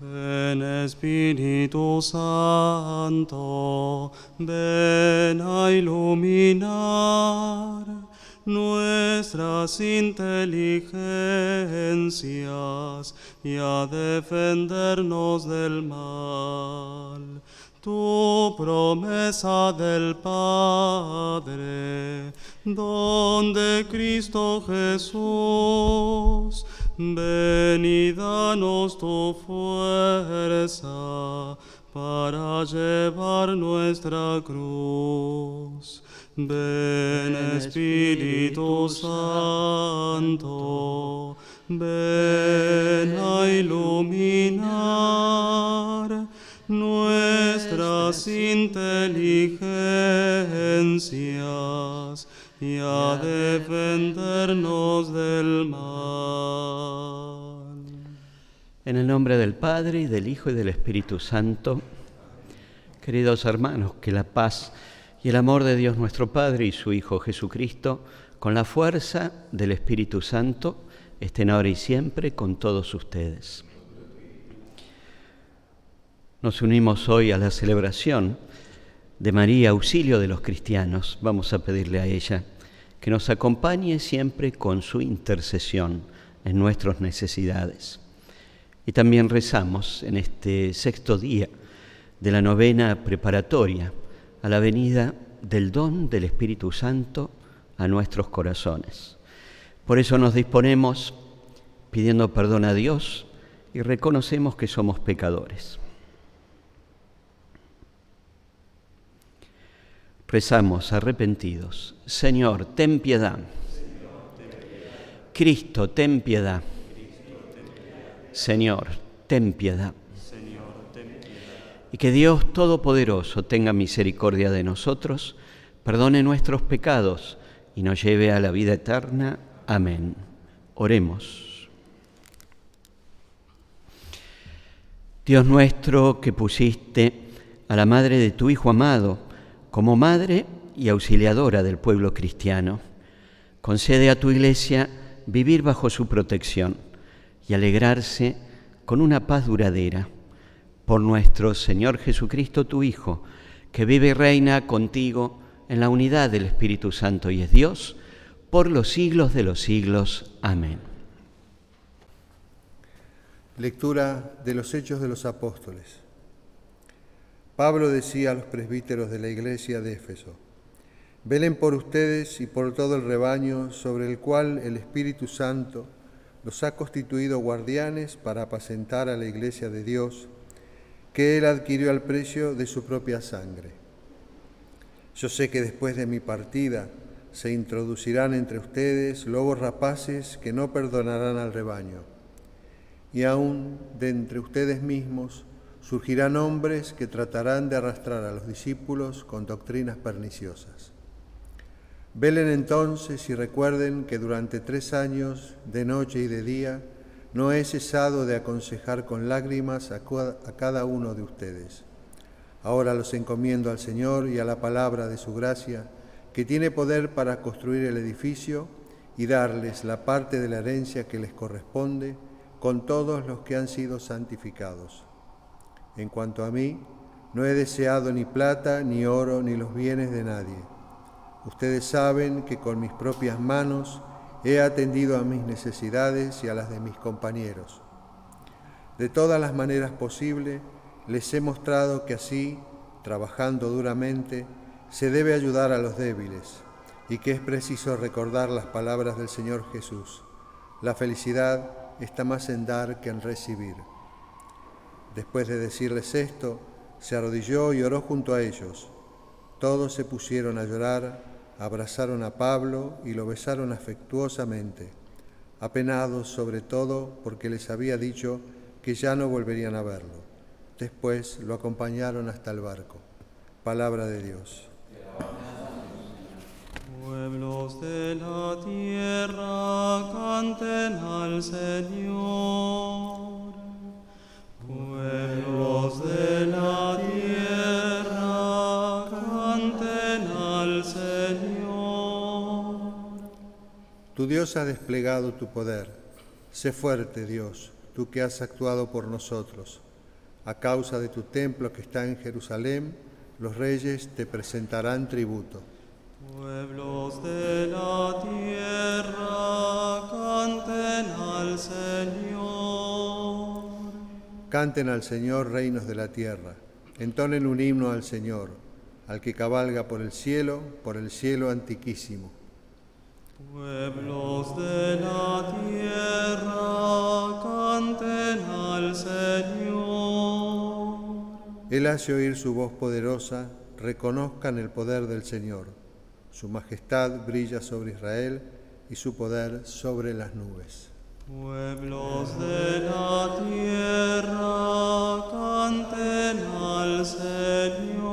Ven Espíritu Santo, ven a iluminar nuestras inteligencias y a defendernos del mal. Tu promesa del Padre, donde Cristo Jesús, ven danos tu fuerza para llevar nuestra cruz. Ven Espíritu Santo, ven a iluminar nuestras inteligencias y a defendernos del mal. En el nombre del Padre y del Hijo y del Espíritu Santo, queridos hermanos, que la paz y el amor de Dios nuestro Padre y su Hijo Jesucristo, con la fuerza del Espíritu Santo, estén ahora y siempre con todos ustedes. Nos unimos hoy a la celebración de María, auxilio de los cristianos. Vamos a pedirle a ella que nos acompañe siempre con su intercesión en nuestras necesidades. Y también rezamos en este sexto día de la novena preparatoria a la venida del don del Espíritu Santo a nuestros corazones. Por eso nos disponemos pidiendo perdón a Dios y reconocemos que somos pecadores. Rezamos arrepentidos. Señor, ten piedad. Cristo, ten piedad. Señor, ten piedad. Y que Dios Todopoderoso tenga misericordia de nosotros, perdone nuestros pecados y nos lleve a la vida eterna. Amén. Oremos. Dios nuestro que pusiste a la madre de tu Hijo amado, como madre y auxiliadora del pueblo cristiano, concede a tu iglesia vivir bajo su protección y alegrarse con una paz duradera. Por nuestro Señor Jesucristo, tu Hijo, que vive y reina contigo en la unidad del Espíritu Santo y es Dios, por los siglos de los siglos. Amén. Lectura de los Hechos de los Apóstoles. Pablo decía a los presbíteros de la iglesia de Éfeso, velen por ustedes y por todo el rebaño sobre el cual el Espíritu Santo los ha constituido guardianes para apacentar a la iglesia de Dios, que Él adquirió al precio de su propia sangre. Yo sé que después de mi partida se introducirán entre ustedes lobos rapaces que no perdonarán al rebaño, y aún de entre ustedes mismos surgirán hombres que tratarán de arrastrar a los discípulos con doctrinas perniciosas. Velen entonces y recuerden que durante tres años, de noche y de día, no he cesado de aconsejar con lágrimas a cada uno de ustedes. Ahora los encomiendo al Señor y a la palabra de su gracia, que tiene poder para construir el edificio y darles la parte de la herencia que les corresponde con todos los que han sido santificados. En cuanto a mí, no he deseado ni plata, ni oro, ni los bienes de nadie. Ustedes saben que con mis propias manos he atendido a mis necesidades y a las de mis compañeros. De todas las maneras posibles, les he mostrado que así, trabajando duramente, se debe ayudar a los débiles y que es preciso recordar las palabras del Señor Jesús. La felicidad está más en dar que en recibir. Después de decirles esto, se arrodilló y oró junto a ellos. Todos se pusieron a llorar, abrazaron a Pablo y lo besaron afectuosamente, apenados sobre todo porque les había dicho que ya no volverían a verlo. Después lo acompañaron hasta el barco. Palabra de Dios. Pueblos de la tierra canten al Señor. Pueblos de la tierra, Tu Dios ha desplegado tu poder. Sé fuerte, Dios. tú que has actuado por nosotros. A causa de tu templo que está en Jerusalén, los reyes te presentarán tributo. Pueblos de la tierra, canten al Señor. Canten al Señor reinos de la tierra, entonen un himno al Señor, al que cabalga por el cielo, por el cielo antiquísimo. Pueblos de la tierra, canten al Señor. Él hace oír su voz poderosa, reconozcan el poder del Señor. Su majestad brilla sobre Israel y su poder sobre las nubes. Pueblos de la tierra, canten al Señor.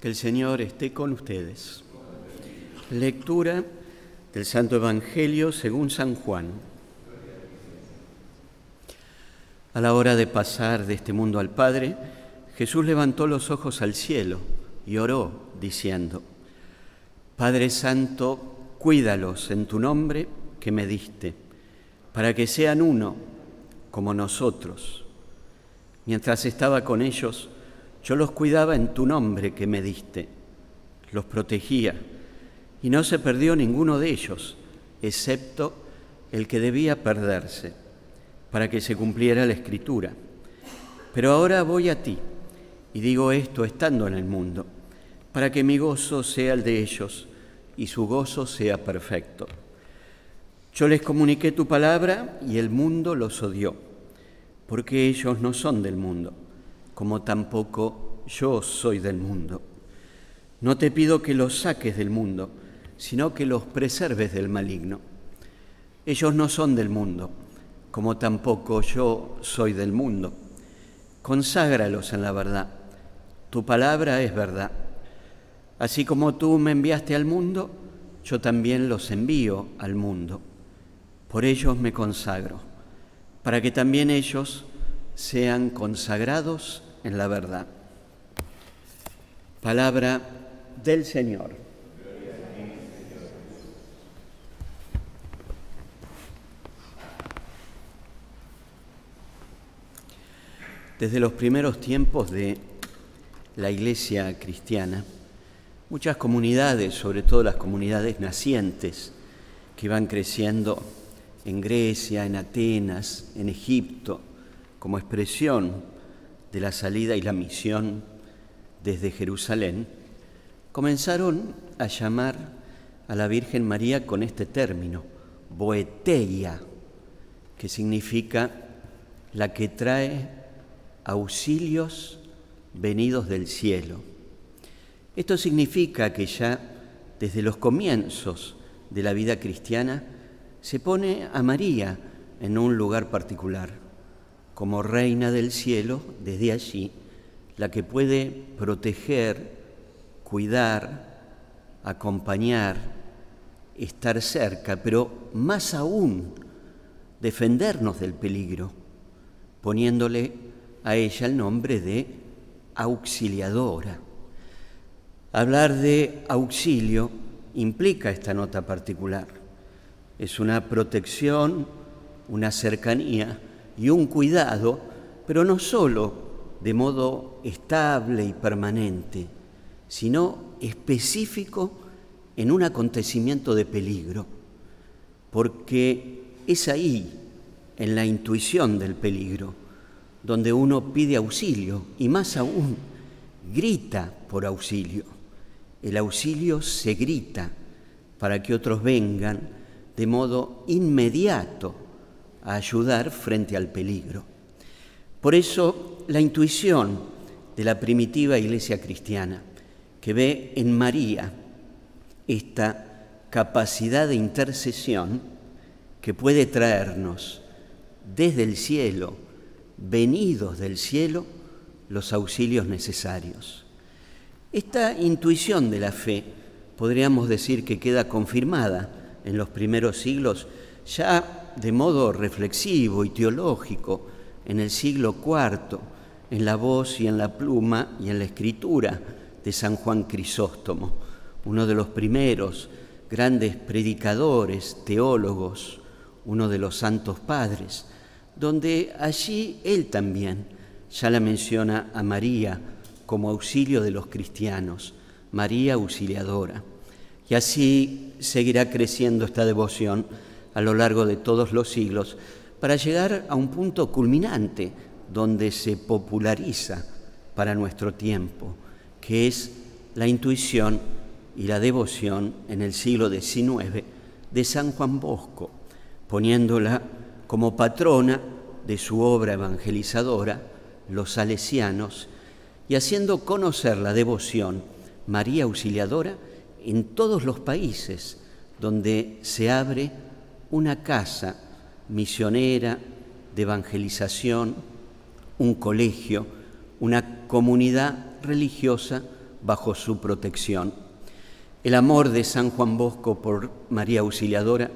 Que el Señor esté con ustedes. Lectura del Santo Evangelio según San Juan. A la hora de pasar de este mundo al Padre, Jesús levantó los ojos al cielo y oró, diciendo, Padre Santo, cuídalos en tu nombre que me diste, para que sean uno como nosotros. Mientras estaba con ellos, yo los cuidaba en tu nombre que me diste, los protegía, y no se perdió ninguno de ellos, excepto el que debía perderse, para que se cumpliera la escritura. Pero ahora voy a ti, y digo esto estando en el mundo, para que mi gozo sea el de ellos y su gozo sea perfecto. Yo les comuniqué tu palabra y el mundo los odió, porque ellos no son del mundo, como tampoco yo soy del mundo. No te pido que los saques del mundo, sino que los preserves del maligno. Ellos no son del mundo, como tampoco yo soy del mundo. Conságralos en la verdad. Tu palabra es verdad. Así como tú me enviaste al mundo, yo también los envío al mundo. Por ellos me consagro, para que también ellos sean consagrados en la verdad. Palabra del Señor. Desde los primeros tiempos de la iglesia cristiana, muchas comunidades, sobre todo las comunidades nacientes, que van creciendo en Grecia, en Atenas, en Egipto, como expresión de la salida y la misión desde Jerusalén, comenzaron a llamar a la Virgen María con este término, boeteia, que significa la que trae auxilios venidos del cielo. Esto significa que ya desde los comienzos de la vida cristiana se pone a María en un lugar particular, como reina del cielo, desde allí, la que puede proteger, cuidar, acompañar, estar cerca, pero más aún defendernos del peligro, poniéndole a ella el nombre de auxiliadora. Hablar de auxilio implica esta nota particular. Es una protección, una cercanía y un cuidado, pero no solo de modo estable y permanente, sino específico en un acontecimiento de peligro, porque es ahí, en la intuición del peligro, donde uno pide auxilio y más aún grita por auxilio. El auxilio se grita para que otros vengan de modo inmediato a ayudar frente al peligro. Por eso la intuición de la primitiva iglesia cristiana, que ve en María esta capacidad de intercesión, que puede traernos desde el cielo, venidos del cielo, los auxilios necesarios. Esta intuición de la fe podríamos decir que queda confirmada en los primeros siglos ya de modo reflexivo y teológico en el siglo IV, en la voz y en la pluma y en la escritura de San Juan Crisóstomo, uno de los primeros grandes predicadores, teólogos, uno de los santos padres, donde allí él también ya la menciona a María como auxilio de los cristianos, María auxiliadora. Y así seguirá creciendo esta devoción a lo largo de todos los siglos para llegar a un punto culminante donde se populariza para nuestro tiempo, que es la intuición y la devoción en el siglo XIX de San Juan Bosco, poniéndola como patrona de su obra evangelizadora, Los Salesianos, y haciendo conocer la devoción María Auxiliadora en todos los países donde se abre una casa misionera de evangelización, un colegio, una comunidad religiosa bajo su protección. El amor de San Juan Bosco por María Auxiliadora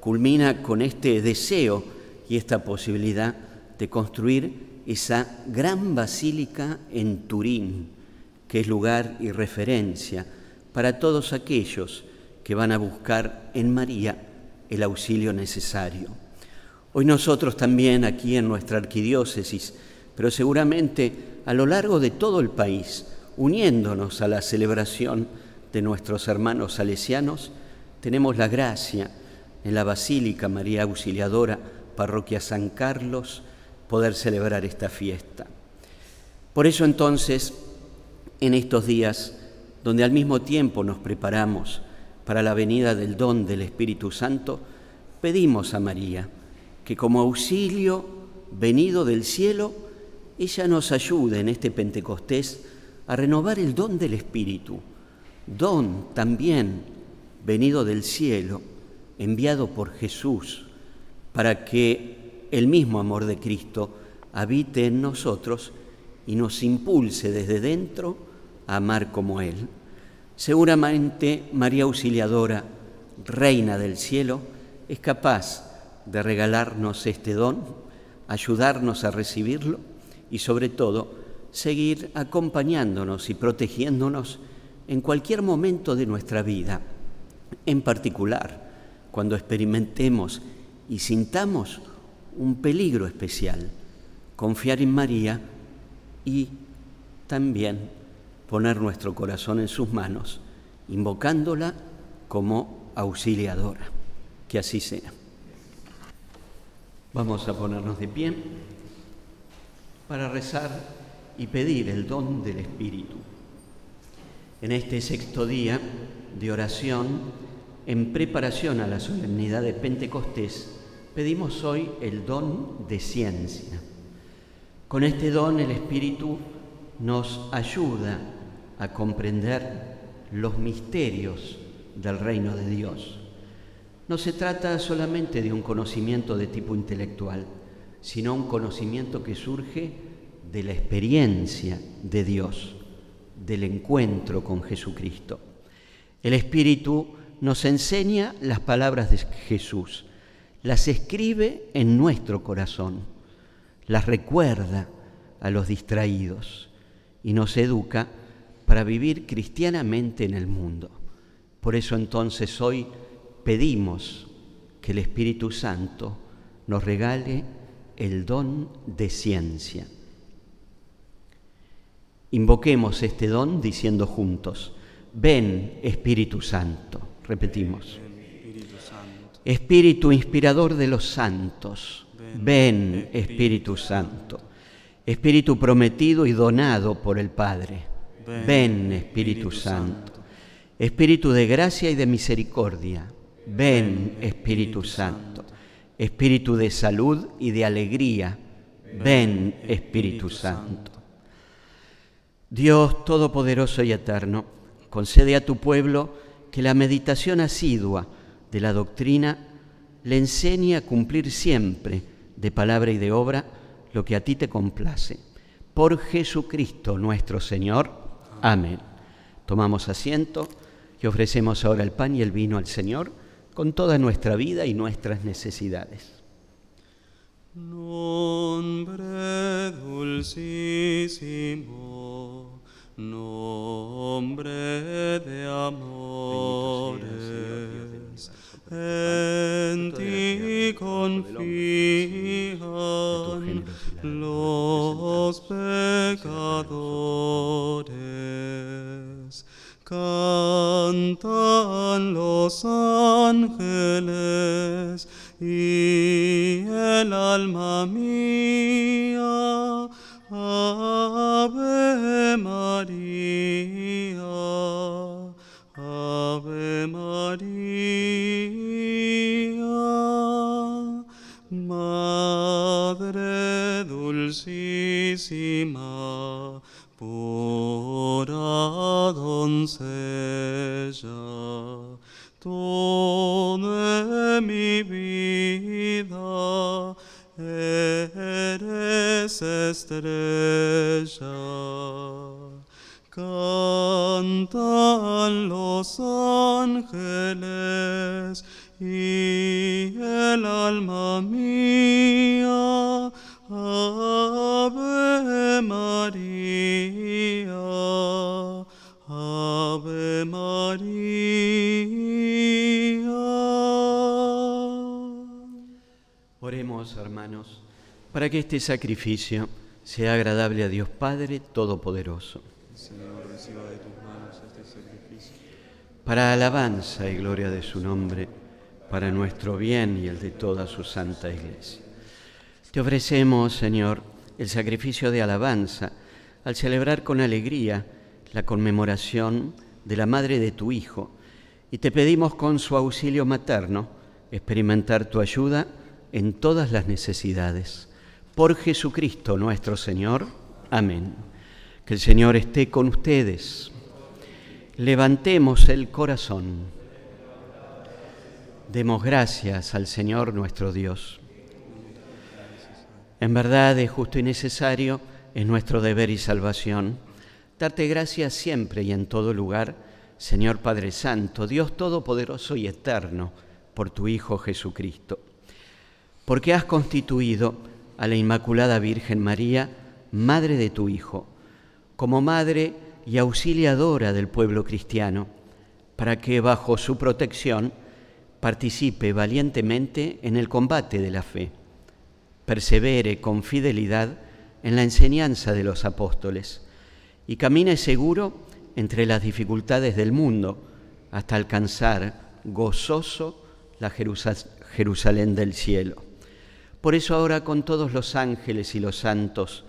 culmina con este deseo y esta posibilidad de construir esa gran basílica en Turín, que es lugar y referencia para todos aquellos que van a buscar en María el auxilio necesario. Hoy nosotros también aquí en nuestra arquidiócesis, pero seguramente a lo largo de todo el país, uniéndonos a la celebración de nuestros hermanos salesianos, tenemos la gracia en la Basílica María Auxiliadora, Parroquia San Carlos, poder celebrar esta fiesta. Por eso entonces, en estos días, donde al mismo tiempo nos preparamos para la venida del don del Espíritu Santo, pedimos a María que como auxilio venido del cielo, ella nos ayude en este Pentecostés a renovar el don del Espíritu, don también venido del cielo, enviado por Jesús, para que el mismo amor de Cristo habite en nosotros y nos impulse desde dentro amar como Él. Seguramente María Auxiliadora, Reina del Cielo, es capaz de regalarnos este don, ayudarnos a recibirlo y sobre todo seguir acompañándonos y protegiéndonos en cualquier momento de nuestra vida, en particular cuando experimentemos y sintamos un peligro especial, confiar en María y también poner nuestro corazón en sus manos, invocándola como auxiliadora. Que así sea. Vamos a ponernos de pie para rezar y pedir el don del Espíritu. En este sexto día de oración, en preparación a la solemnidad de Pentecostés, pedimos hoy el don de ciencia. Con este don el Espíritu nos ayuda a comprender los misterios del reino de Dios. No se trata solamente de un conocimiento de tipo intelectual, sino un conocimiento que surge de la experiencia de Dios, del encuentro con Jesucristo. El Espíritu nos enseña las palabras de Jesús, las escribe en nuestro corazón, las recuerda a los distraídos y nos educa para vivir cristianamente en el mundo. Por eso entonces hoy pedimos que el Espíritu Santo nos regale el don de ciencia. Invoquemos este don diciendo juntos, ven Espíritu Santo. Repetimos. Espíritu inspirador de los santos, ven Espíritu Santo. Espíritu prometido y donado por el Padre, ven Espíritu Santo. Espíritu de gracia y de misericordia, ven Espíritu Santo. Espíritu de salud y de alegría, ven Espíritu Santo. Dios Todopoderoso y Eterno, concede a tu pueblo que la meditación asidua de la doctrina le enseñe a cumplir siempre, de palabra y de obra, lo que a ti te complace. Por Jesucristo nuestro Señor. Amén. Tomamos asiento y ofrecemos ahora el pan y el vino al Señor con toda nuestra vida y nuestras necesidades. Nombre dulcísimo, nombre de amores, en ti confían los Cantan los y el alma mía, Ave María, Ave María. Oremos, hermanos, para que este sacrificio sea agradable a Dios Padre Todopoderoso. Señor, reciba de tus manos este sacrificio. para alabanza y gloria de su nombre, para nuestro bien y el de toda su santa iglesia. Te ofrecemos, Señor, el sacrificio de alabanza al celebrar con alegría la conmemoración de la madre de tu Hijo y te pedimos con su auxilio materno experimentar tu ayuda en todas las necesidades. Por Jesucristo nuestro Señor. Amén. Que el Señor esté con ustedes. Levantemos el corazón. Demos gracias al Señor nuestro Dios. En verdad es justo y necesario, es nuestro deber y salvación, darte gracias siempre y en todo lugar, Señor Padre Santo, Dios Todopoderoso y Eterno, por tu Hijo Jesucristo, porque has constituido a la Inmaculada Virgen María, Madre de tu Hijo, como Madre y auxiliadora del pueblo cristiano, para que bajo su protección participe valientemente en el combate de la fe, persevere con fidelidad en la enseñanza de los apóstoles y camine seguro entre las dificultades del mundo hasta alcanzar gozoso la Jerusa- Jerusalén del cielo. Por eso ahora con todos los ángeles y los santos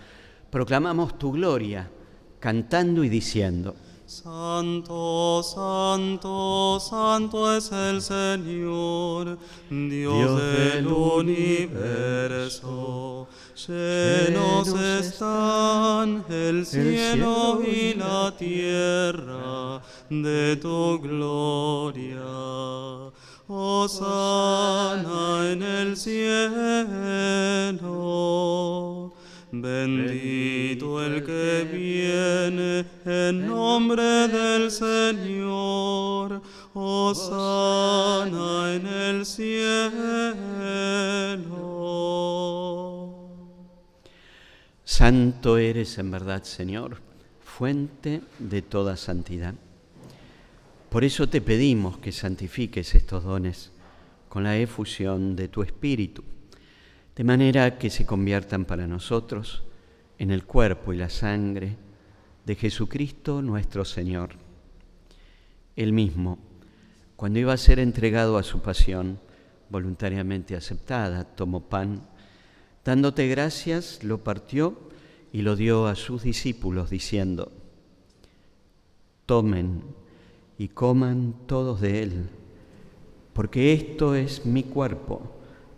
proclamamos tu gloria, cantando y diciendo, Santo, santo, santo es el Señor, Dios, Dios del universo. Llenos están el cielo y la tierra de tu gloria. Hosana en el cielo. Bendito el que viene en nombre del Señor. Hosana en el cielo. Santo eres en verdad, Señor, fuente de toda santidad. Por eso te pedimos que santifiques estos dones con la efusión de tu Espíritu, de manera que se conviertan para nosotros en el cuerpo y la sangre de Jesucristo nuestro Señor. Él mismo, cuando iba a ser entregado a su pasión, voluntariamente aceptada, tomó pan, dándote gracias, lo partió y lo dio a sus discípulos, diciendo, tomen y coman todos de él, porque esto es mi cuerpo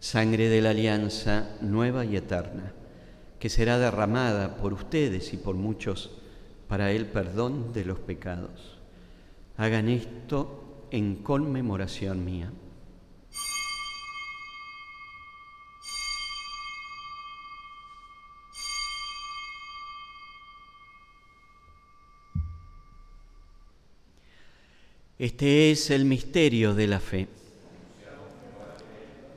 sangre de la alianza nueva y eterna, que será derramada por ustedes y por muchos para el perdón de los pecados. Hagan esto en conmemoración mía. Este es el misterio de la fe.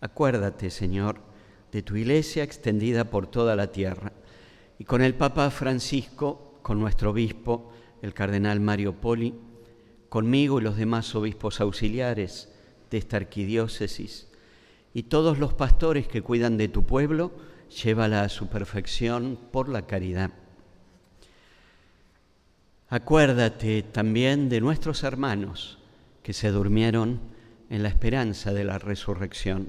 Acuérdate, Señor, de tu iglesia extendida por toda la tierra y con el Papa Francisco, con nuestro obispo, el cardenal Mario Poli, conmigo y los demás obispos auxiliares de esta arquidiócesis y todos los pastores que cuidan de tu pueblo, llévala a su perfección por la caridad. Acuérdate también de nuestros hermanos que se durmieron en la esperanza de la resurrección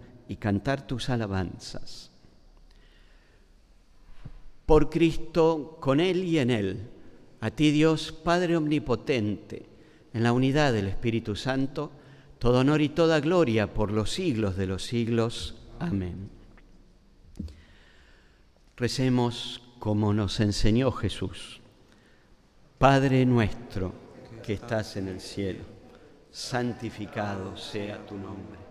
y cantar tus alabanzas. Por Cristo, con Él y en Él, a ti Dios Padre Omnipotente, en la unidad del Espíritu Santo, todo honor y toda gloria por los siglos de los siglos. Amén. Recemos como nos enseñó Jesús. Padre nuestro que estás en el cielo, santificado sea tu nombre.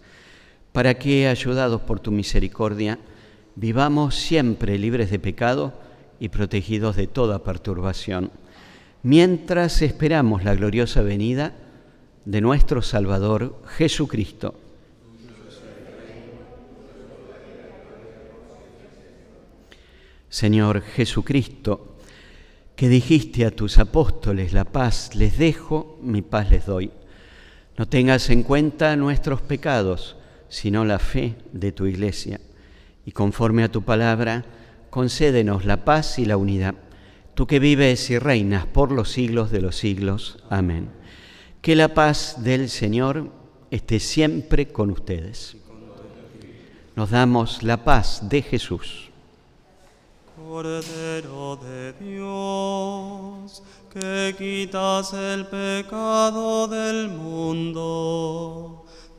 para que, ayudados por tu misericordia, vivamos siempre libres de pecado y protegidos de toda perturbación, mientras esperamos la gloriosa venida de nuestro Salvador Jesucristo. Señor Jesucristo, que dijiste a tus apóstoles, la paz les dejo, mi paz les doy. No tengas en cuenta nuestros pecados, sino la fe de tu iglesia. Y conforme a tu palabra, concédenos la paz y la unidad. Tú que vives y reinas por los siglos de los siglos. Amén. Que la paz del Señor esté siempre con ustedes. Nos damos la paz de Jesús. Cordero de Dios, que quitas el pecado del mundo,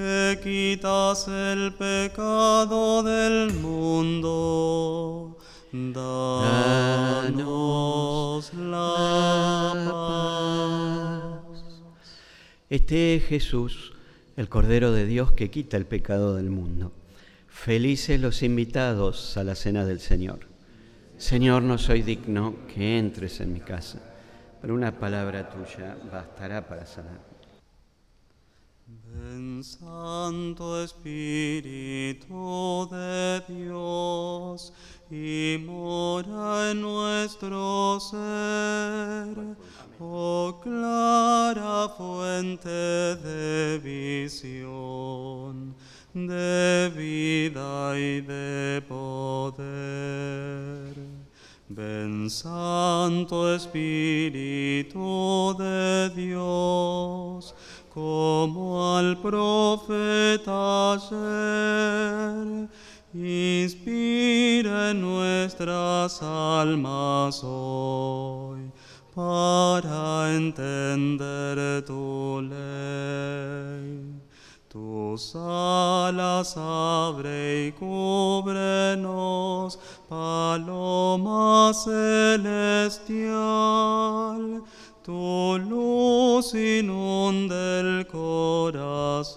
que quitas el pecado del mundo. Danos la paz. Este es Jesús, el Cordero de Dios que quita el pecado del mundo. Felices los invitados a la cena del Señor. Señor, no soy digno que entres en mi casa, pero una palabra tuya bastará para sanar. Ven Santo Espíritu de Dios y mora en nuestro ser. Oh clara fuente de visión, de vida y de poder. Ven Santo Espíritu de Dios, como al profeta ayer, inspira en nuestras almas hoy para entender tu ley. Tus alas abre y cúbrenos, paloma celestial. Tu luz inunde el corazón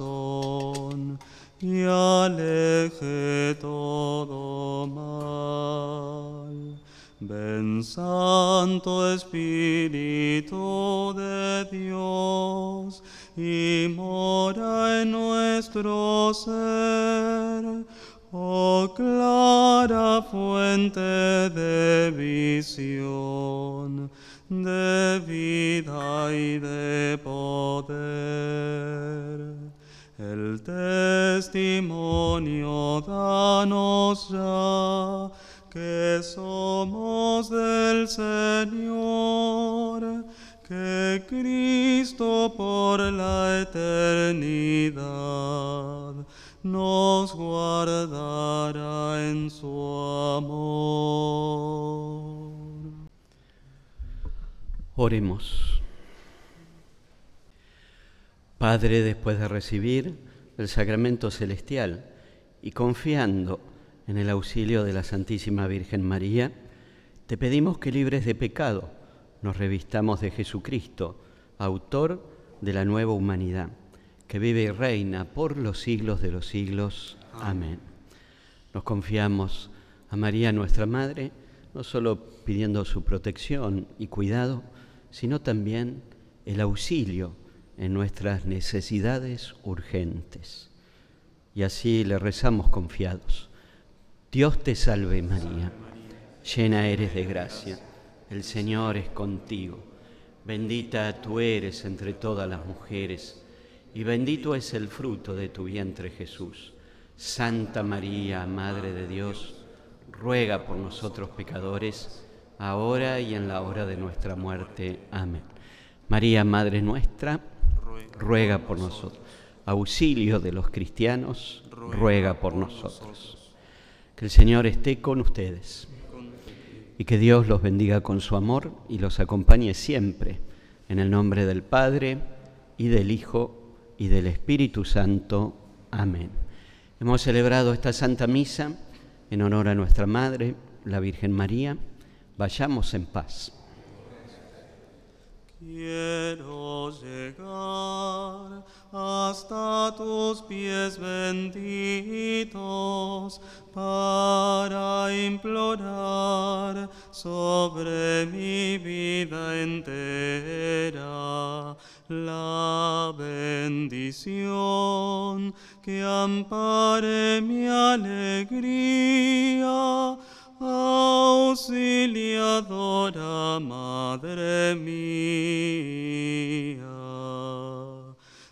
y aleje todo mal. Ven Santo Espíritu de Dios y mora en nuestro ser. Oh clara fuente de visión, de vida y de poder. El testimonio danos ya que somos del Señor, que Cristo por la eternidad nos guardará en su amor. Oremos. Padre, después de recibir el sacramento celestial y confiando en el auxilio de la Santísima Virgen María, te pedimos que libres de pecado nos revistamos de Jesucristo, autor de la nueva humanidad, que vive y reina por los siglos de los siglos. Amén. Nos confiamos a María nuestra Madre, no solo pidiendo su protección y cuidado, sino también el auxilio en nuestras necesidades urgentes. Y así le rezamos confiados. Dios te salve María, llena eres de gracia, el Señor es contigo, bendita tú eres entre todas las mujeres, y bendito es el fruto de tu vientre Jesús. Santa María, Madre de Dios, ruega por nosotros pecadores, ahora y en la hora de nuestra muerte. Amén. María, Madre nuestra, ruega por nosotros. Auxilio de los cristianos, ruega por nosotros. Que el Señor esté con ustedes y que Dios los bendiga con su amor y los acompañe siempre. En el nombre del Padre y del Hijo y del Espíritu Santo. Amén. Hemos celebrado esta Santa Misa en honor a nuestra Madre, la Virgen María. Vayamos en paz. Quiero llegar hasta tus pies benditos para implorar sobre mi vida entera la bendición que ampare mi alegría auxiliadora Madre mía,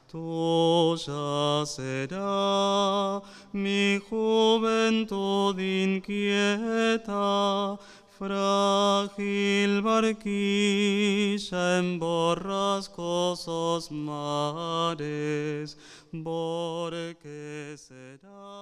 tuya será mi juventud inquieta, frágil barquilla en borrascosos mares, porque será